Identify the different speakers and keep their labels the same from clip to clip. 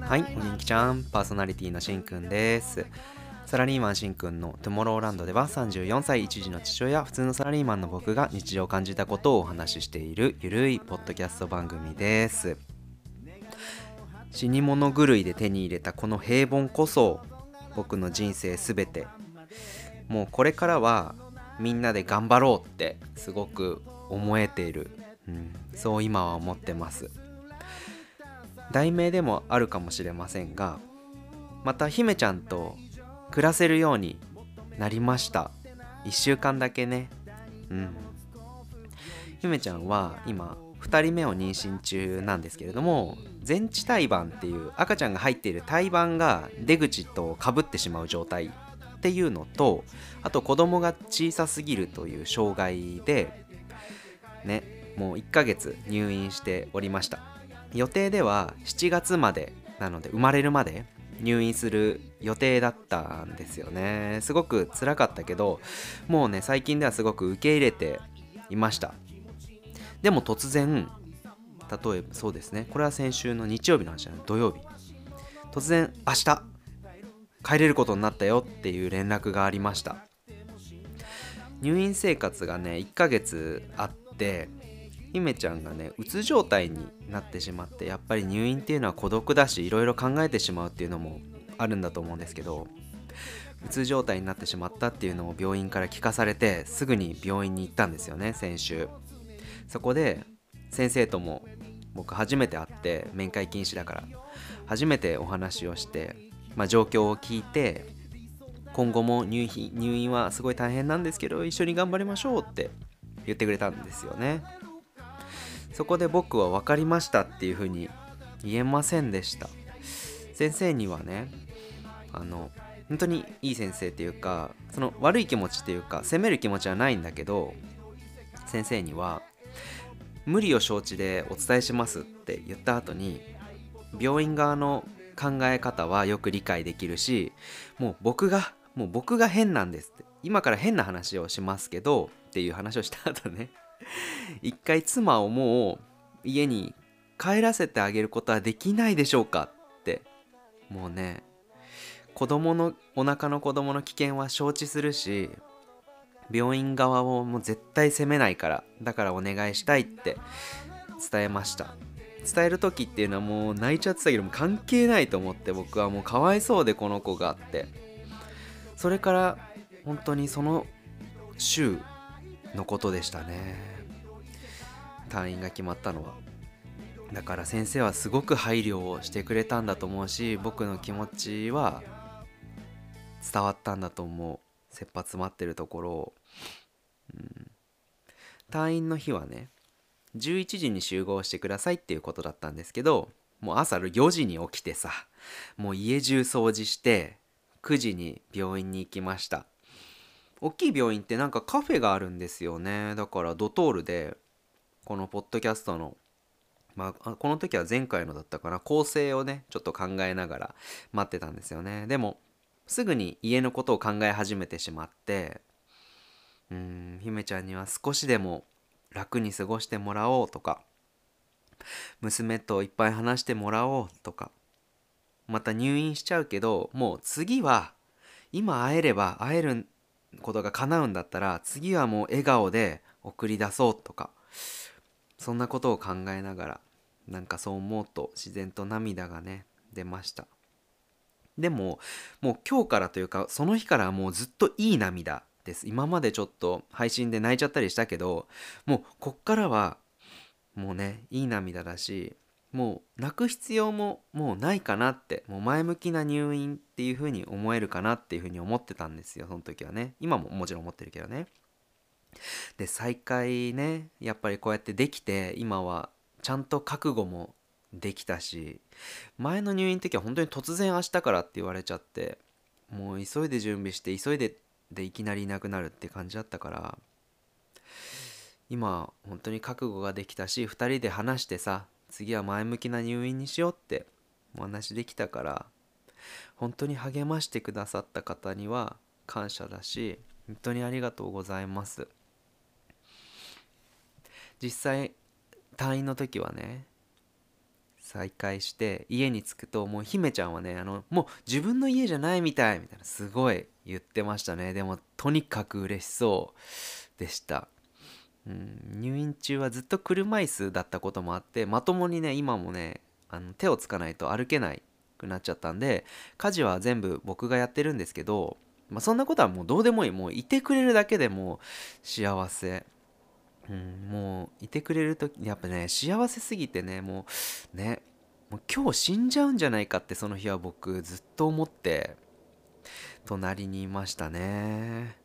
Speaker 1: はいお元気ちゃんパーソナリティのしんくんです。サラリーマンしんくんのトゥモローランドでは34歳一児の父親普通のサラリーマンの僕が日常を感じたことをお話ししているゆるいポッドキャスト番組です。死に物狂いで手に入れたこの平凡こそ僕の人生すべて。もうこれからはみんなで頑張ろうってすごく思えている、うん、そう今は思ってます。題名でもあるかもしれませんがまた姫ちゃんと暮らせるようになりました。1週間だけね。うん。姫ちゃんは今2人目を妊娠中なんですけれども全治胎盤っていう赤ちゃんが入っている胎盤が出口とかぶってしまう状態っていうのとあと子供が小さすぎるという障害でねもう1ヶ月入院しておりました。予定では7月までなので生まれるまで入院する予定だったんですよね。すごく辛かったけどもうね最近ではすごく受け入れていました。でも突然例えばそうですね。これは先週の日曜日の話なの土曜日。突然明日帰れることになったよっていう連絡がありました。入院生活がね1ヶ月あって姫ちゃんがねうつ状態になってしまってやっぱり入院っていうのは孤独だしいろいろ考えてしまうっていうのもあるんだと思うんですけどうつ状態になってしまったっていうのを病院から聞かされてすぐに病院に行ったんですよね先週。そこで先生とも僕初めて会って面会禁止だから初めてお話をして、まあ、状況を聞いて今後も入院入院はすごい大変なんですけど一緒に頑張りましょうって言ってくれたんですよね。そこで僕は分かりましたっていうふうに言えませんでした。先生にはねあの本当にいい先生っていうかその悪い気持ちっていうか責める気持ちはないんだけど先生には無理を承知でお伝えしますって言った後に病院側の考え方はよく理解できるしもう僕がもう僕が変なんですって今から変な話をしますけどっていう話をした後ね。一回妻をもう家に帰らせてあげることはできないでしょうかってもうね子供のお腹の子供の危険は承知するし病院側をもう絶対責めないからだからお願いしたいって伝えました。伝える時っていうのはもう泣いちゃってたけども関係ないと思って僕はもうかわいそうでこの子がって。それから本当にその週のことでしたね。退院が決まったのは。だから先生はすごく配慮をしてくれたんだと思うし僕の気持ちは伝わったんだと思う。切羽詰まってるところを、うん、退院の日はね11時に集合してくださいっていうことだったんですけどもう朝4時に起きてさもう家中掃除して9時に病院に行きました。大きい病院ってなんかカフェがあるんですよね。だからドトールでこのポッドキャストのまあ、この時は前回のだったかな。構成をねちょっと考えながら待ってたんですよね。でもすぐに家のことを考え始めてしまってうん姫ちゃんには少しでも楽に過ごしてもらおうとか娘といっぱい話してもらおうとかまた入院しちゃうけどもう次は今会えれば会えることが叶うんだったら次はもう笑顔で送り出そうとかそんなことを考えながらなんかそう思うと自然と涙がね出ました。でももう今日からというかその日からもうずっといい涙です。今までちょっと配信で泣いちゃったりしたけどもうこっからはもうねいい涙だしもう泣く必要ももうないかなってもう前向きな入院っていう風に思えるかなっていう風に思ってたんですよその時はね。今ももちろん思ってるけどね。で再会ねやっぱりこうやってできて今はちゃんと覚悟もできたし前の入院の時は本当に突然明日からって言われちゃってもう急いで準備して急いででいきなりいなくなるって感じだったから今本当に覚悟ができたし2人で話してさ次は前向きな入院にしようってお話できたから本当に励ましてくださった方には感謝だし本当にありがとうございます。実際退院の時はね再会して家に着くともう姫ちゃんはねあのもう自分の家じゃないみたいみたいなすごい言ってましたね。でもとにかく嬉しそうでした。入院中はずっと車椅子だったこともあってまともにね今もねあの手をつかないと歩けないくなっちゃったんで家事は全部僕がやってるんですけど、まあ、そんなことはもうどうでもいい。もういてくれるだけでも幸せ、うん、もういてくれるとやっぱね幸せすぎてねもうねもう今日死んじゃうんじゃないかってその日は僕ずっと思って隣にいましたね。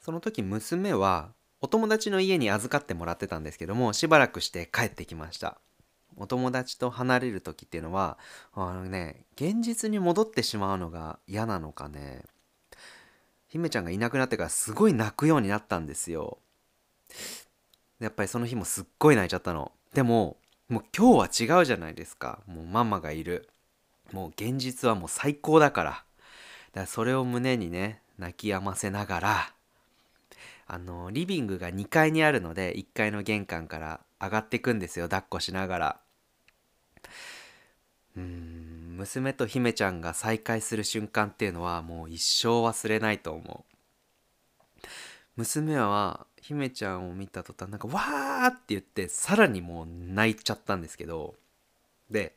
Speaker 1: その時娘はお友達の家に預かってもらってたんですけどもしばらくして帰ってきました。お友達と離れる時っていうのはあのね現実に戻ってしまうのが嫌なのかね。姫ちゃんがいなくなってからすごい泣くようになったんですよ。やっぱりその日もすっごい泣いちゃったの。でももう今日は違うじゃないですか。もうママがいる。もう現実はもう最高だから。だからそれを胸にね泣き止ませながらあのリビングが2階にあるので1階の玄関から上がっていくんですよ。抱っこしながら。うん娘と姫ちゃんが再会する瞬間っていうのはもう一生忘れないと思う。娘は姫ちゃんを見た途端なんかわーって言ってさらにもう泣いちゃったんですけどで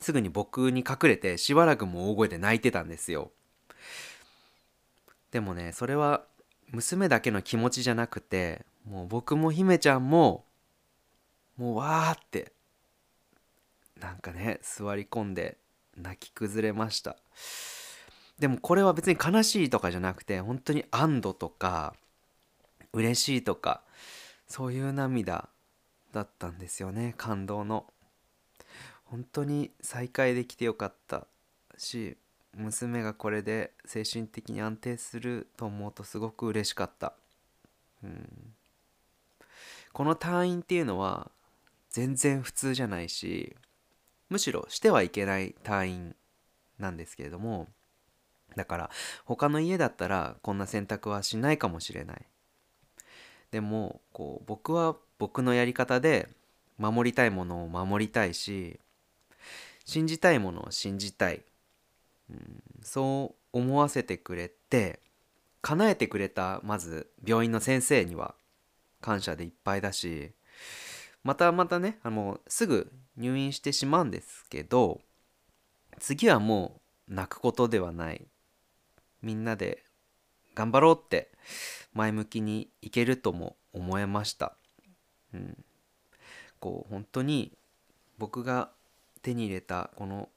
Speaker 1: すぐに僕に隠れてしばらくも大声で泣いてたんですよ。でもねそれは娘だけの気持ちじゃなくてもう僕も姫ちゃんももうわーってなんかね座り込んで泣き崩れました。でもこれは別に悲しいとかじゃなくて本当に安堵とか嬉しいとかそういう涙だったんですよね感動の。本当に再会できてよかったし娘がこれで精神的に安定すると思うとすごく嬉しかった、うん、この退院っていうのは全然普通じゃないしむしろしてはいけない退院なんですけれどもだから他の家だったらこんな選択はしないかもしれない。でもこう僕は僕のやり方で守りたいものを守りたいし信じたいものを信じたい。うん、そう思わせてくれて叶えてくれたまず病院の先生には感謝でいっぱいだしまたまたねあのすぐ入院してしまうんですけど次はもう泣くことではない。みんなで頑張ろうって前向きにいけるとも思えました、うん、こう本当に僕が手に入れたこの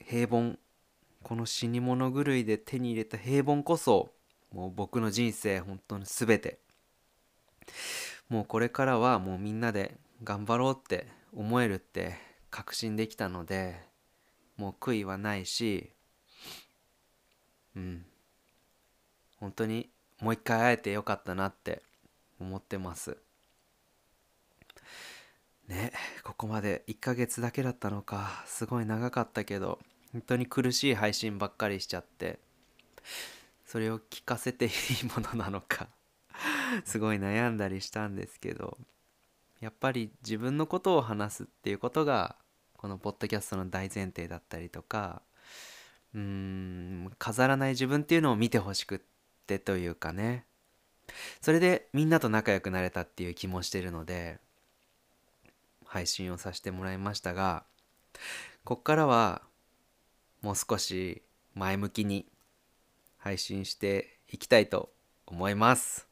Speaker 1: 平凡この死に物狂いで手に入れた平凡こそもう僕の人生本当に全て。もうこれからはもうみんなで頑張ろうって思えるって確信できたのでもう悔いはないしうん。本当にもう一回会えてよかったなって思ってます。ねここまで1ヶ月だけだったのかすごい長かったけど本当に苦しい配信ばっかりしちゃってそれを聞かせていいものなのか すごい悩んだりしたんですけどやっぱり自分のことを話すっていうことがこのポッドキャストの大前提だったりとかうーん飾らない自分っていうのを見てほしくってというかね。それでみんなと仲良くなれたっていう気もしてるので配信をさせてもらいましたがこっからはもう少し前向きに配信していきたいと思います。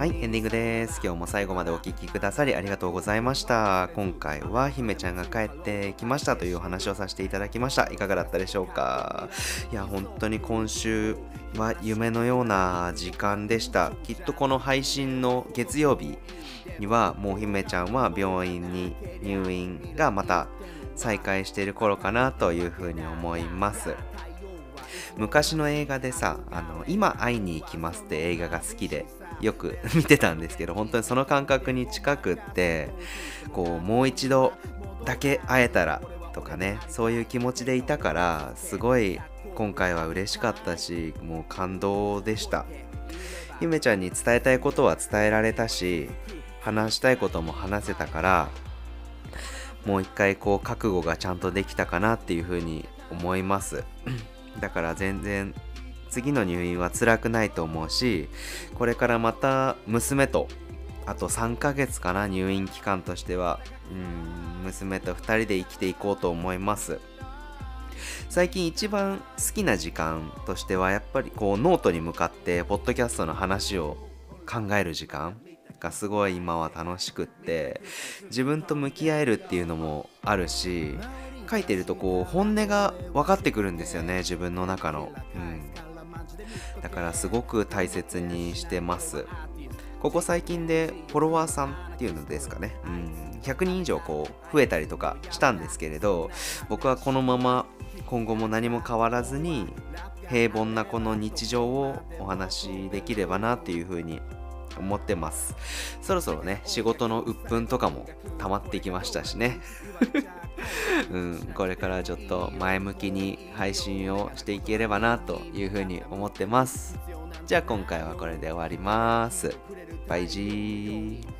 Speaker 1: はい、エンディングです。今日も最後までお聴きくださりありがとうございました。今回は姫ちゃんが帰ってきましたというお話をさせていただきました。いかがだったでしょうか？いや、本当に今週は夢のような時間でした。きっとこの配信の月曜日にはもう姫ちゃんは病院に入院がまた再開している頃かなというふうに思います。昔の映画でさ「あの今会いに行きます」って映画が好きでよく 見てたんですけど本当にその感覚に近くってこうもう一度だけ会えたらとかねそういう気持ちでいたからすごい今回は嬉しかったしもう感動でした。ゆめちゃんに伝えたいことは伝えられたし話したいことも話せたからもう一回こう覚悟がちゃんとできたかなっていうふうに思います。だから全然次の入院は辛くないと思うしこれからまた娘とあと3ヶ月かな入院期間としてはうん娘と2人で生きていこうと思います。最近一番好きな時間としてはやっぱりこうノートに向かってポッドキャストの話を考える時間がすごい今は楽しくって自分と向き合えるっていうのもあるし書いてるとこう本音が分かってくるんですよね自分の中の、うん、だからすごく大切にしてます。ここ最近でフォロワーさんっていうのですかね、うん、100人以上こう増えたりとかしたんですけれど僕はこのまま今後も何も変わらずに平凡なこの日常をお話しできればなっていうふうに思ってます。そろそろね仕事の鬱憤とかも溜まってきましたしね。うん、これからちょっと前向きに配信をしていければなというふうに思ってます。じゃあ今回はこれで終わります。バイジー。